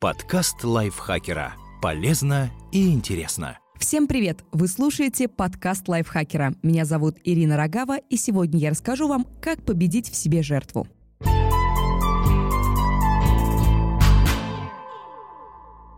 Подкаст лайфхакера. Полезно и интересно. Всем привет! Вы слушаете подкаст лайфхакера. Меня зовут Ирина Рогава, и сегодня я расскажу вам, как победить в себе жертву.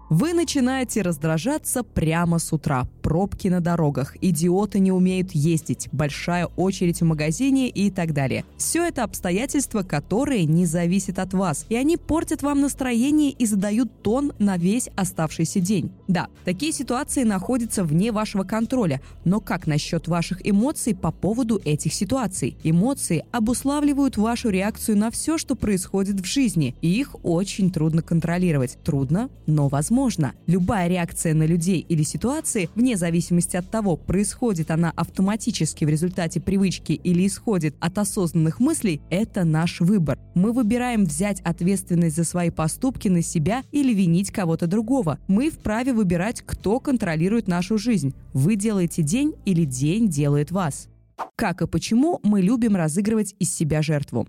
Вы начинаете раздражаться прямо с утра. Пробки на дорогах, идиоты не умеют ездить, большая очередь в магазине и так далее. Все это обстоятельства, которые не зависят от вас, и они портят вам настроение и задают тон на весь оставшийся день. Да, такие ситуации находятся вне вашего контроля, но как насчет ваших эмоций по поводу этих ситуаций? Эмоции обуславливают вашу реакцию на все, что происходит в жизни, и их очень трудно контролировать. Трудно, но возможно. Любая реакция на людей или ситуации, вне зависимости от того, происходит она автоматически в результате привычки или исходит от осознанных мыслей, это наш выбор. Мы выбираем взять ответственность за свои поступки на себя или винить кого-то другого. Мы вправе выбирать, кто контролирует нашу жизнь. Вы делаете день или день делает вас. Как и почему мы любим разыгрывать из себя жертву?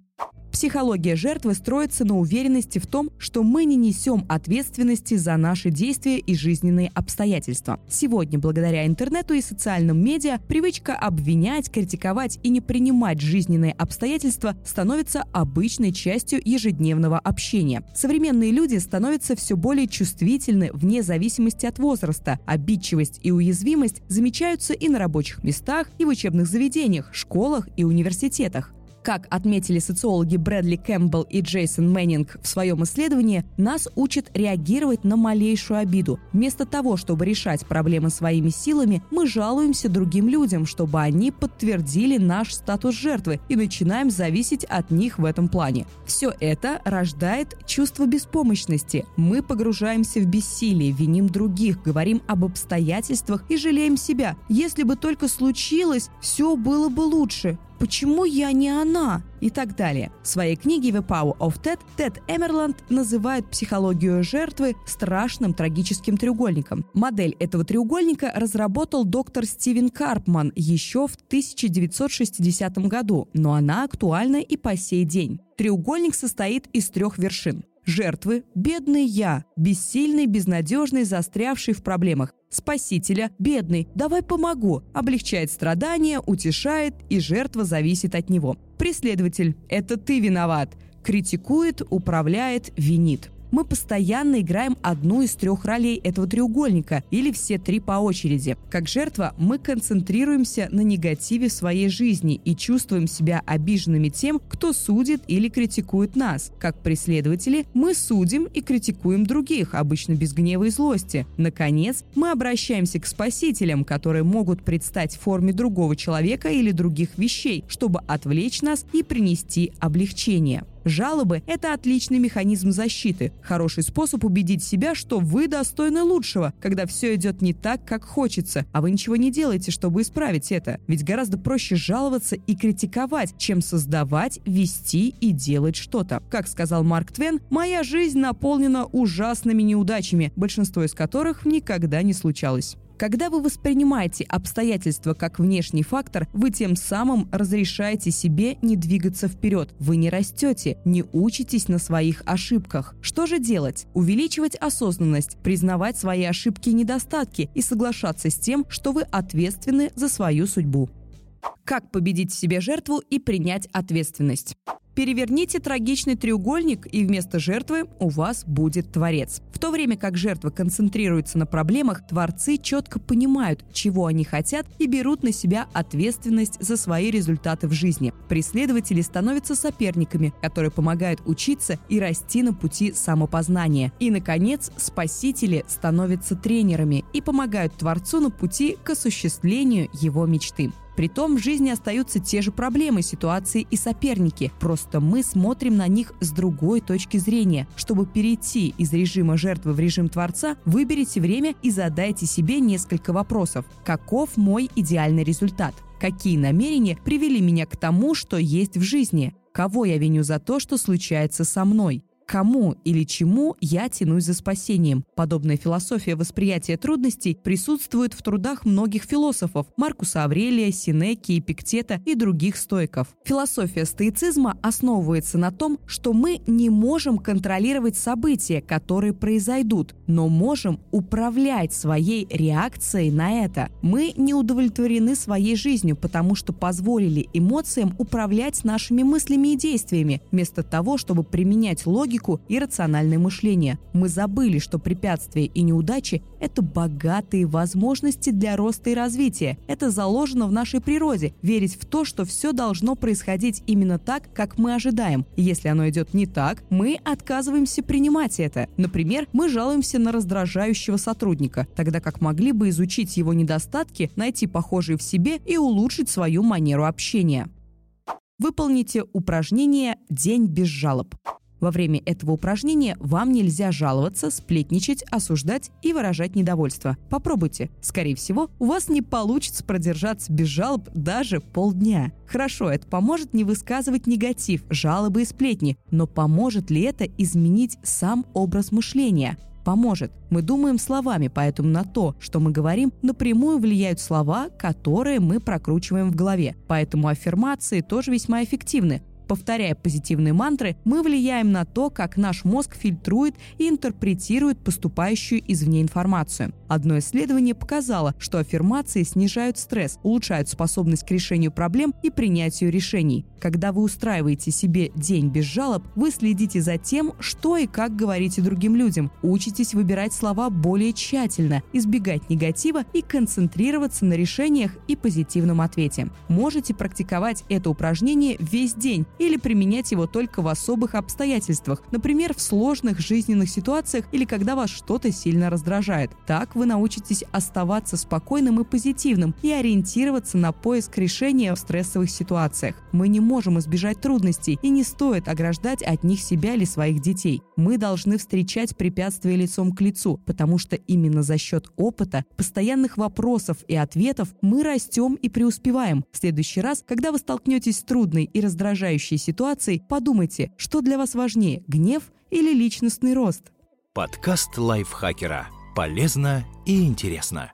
Психология жертвы строится на уверенности в том, что мы не несем ответственности за наши действия и жизненные обстоятельства. Сегодня, благодаря интернету и социальным медиа, привычка обвинять, критиковать и не принимать жизненные обстоятельства становится обычной частью ежедневного общения. Современные люди становятся все более чувствительны вне зависимости от возраста. Обидчивость и уязвимость замечаются и на рабочих местах, и в учебных заведениях, школах и университетах. Как отметили социологи Брэдли Кэмпбелл и Джейсон Мэннинг в своем исследовании, нас учат реагировать на малейшую обиду. Вместо того, чтобы решать проблемы своими силами, мы жалуемся другим людям, чтобы они подтвердили наш статус жертвы и начинаем зависеть от них в этом плане. Все это рождает чувство беспомощности. Мы погружаемся в бессилие, виним других, говорим об обстоятельствах и жалеем себя. Если бы только случилось, все было бы лучше почему я не она? И так далее. В своей книге The Power of Ted Тед Эмерланд называет психологию жертвы страшным трагическим треугольником. Модель этого треугольника разработал доктор Стивен Карпман еще в 1960 году, но она актуальна и по сей день. Треугольник состоит из трех вершин. Жертвы – бедный я, бессильный, безнадежный, застрявший в проблемах. Спасителя – бедный, давай помогу, облегчает страдания, утешает, и жертва зависит от него. Преследователь – это ты виноват, критикует, управляет, винит мы постоянно играем одну из трех ролей этого треугольника или все три по очереди. Как жертва мы концентрируемся на негативе своей жизни и чувствуем себя обиженными тем, кто судит или критикует нас. Как преследователи мы судим и критикуем других, обычно без гнева и злости. Наконец, мы обращаемся к спасителям, которые могут предстать в форме другого человека или других вещей, чтобы отвлечь нас и принести облегчение. Жалобы – это отличный механизм защиты, хороший способ убедить себя, что вы достойны лучшего, когда все идет не так, как хочется, а вы ничего не делаете, чтобы исправить это. Ведь гораздо проще жаловаться и критиковать, чем создавать, вести и делать что-то. Как сказал Марк Твен, «Моя жизнь наполнена ужасными неудачами, большинство из которых никогда не случалось». Когда вы воспринимаете обстоятельства как внешний фактор, вы тем самым разрешаете себе не двигаться вперед. Вы не растете, не учитесь на своих ошибках. Что же делать? Увеличивать осознанность, признавать свои ошибки и недостатки и соглашаться с тем, что вы ответственны за свою судьбу. Как победить в себе жертву и принять ответственность? Переверните трагичный треугольник, и вместо жертвы у вас будет творец. В то время как жертва концентрируется на проблемах, творцы четко понимают, чего они хотят и берут на себя ответственность за свои результаты в жизни. Преследователи становятся соперниками, которые помогают учиться и расти на пути самопознания. И, наконец, спасители становятся тренерами и помогают творцу на пути к осуществлению его мечты. Притом в жизни остаются те же проблемы, ситуации и соперники. Просто мы смотрим на них с другой точки зрения. Чтобы перейти из режима жертвы в режим творца, выберите время и задайте себе несколько вопросов. Каков мой идеальный результат? Какие намерения привели меня к тому, что есть в жизни? Кого я виню за то, что случается со мной? Кому или чему я тянусь за спасением. Подобная философия восприятия трудностей присутствует в трудах многих философов – Маркуса Аврелия, Синеки, Эпиктета и других стоиков. Философия стоицизма основывается на том, что мы не можем контролировать события, которые произойдут, но можем управлять своей реакцией на это. Мы не удовлетворены своей жизнью, потому что позволили эмоциям управлять нашими мыслями и действиями, вместо того, чтобы применять логику и рациональное мышление. Мы забыли, что препятствия и неудачи – это богатые возможности для роста и развития. Это заложено в нашей природе – верить в то, что все должно происходить именно так, как мы ожидаем. Если оно идет не так, мы отказываемся принимать это. Например, мы жалуемся на раздражающего сотрудника, тогда как могли бы изучить его недостатки, найти похожие в себе и улучшить свою манеру общения. Выполните упражнение «День без жалоб». Во время этого упражнения вам нельзя жаловаться, сплетничать, осуждать и выражать недовольство. Попробуйте. Скорее всего, у вас не получится продержаться без жалоб даже полдня. Хорошо, это поможет не высказывать негатив, жалобы и сплетни, но поможет ли это изменить сам образ мышления? поможет. Мы думаем словами, поэтому на то, что мы говорим, напрямую влияют слова, которые мы прокручиваем в голове. Поэтому аффирмации тоже весьма эффективны. Повторяя позитивные мантры, мы влияем на то, как наш мозг фильтрует и интерпретирует поступающую извне информацию. Одно исследование показало, что аффирмации снижают стресс, улучшают способность к решению проблем и принятию решений. Когда вы устраиваете себе день без жалоб, вы следите за тем, что и как говорите другим людям, учитесь выбирать слова более тщательно, избегать негатива и концентрироваться на решениях и позитивном ответе. Можете практиковать это упражнение весь день или применять его только в особых обстоятельствах, например, в сложных жизненных ситуациях или когда вас что-то сильно раздражает. Так вы научитесь оставаться спокойным и позитивным и ориентироваться на поиск решения в стрессовых ситуациях. Мы не можем избежать трудностей и не стоит ограждать от них себя или своих детей. Мы должны встречать препятствия лицом к лицу, потому что именно за счет опыта, постоянных вопросов и ответов мы растем и преуспеваем. В следующий раз, когда вы столкнетесь с трудной и раздражающей текущей ситуации, подумайте, что для вас важнее – гнев или личностный рост. Подкаст лайфхакера. Полезно и интересно.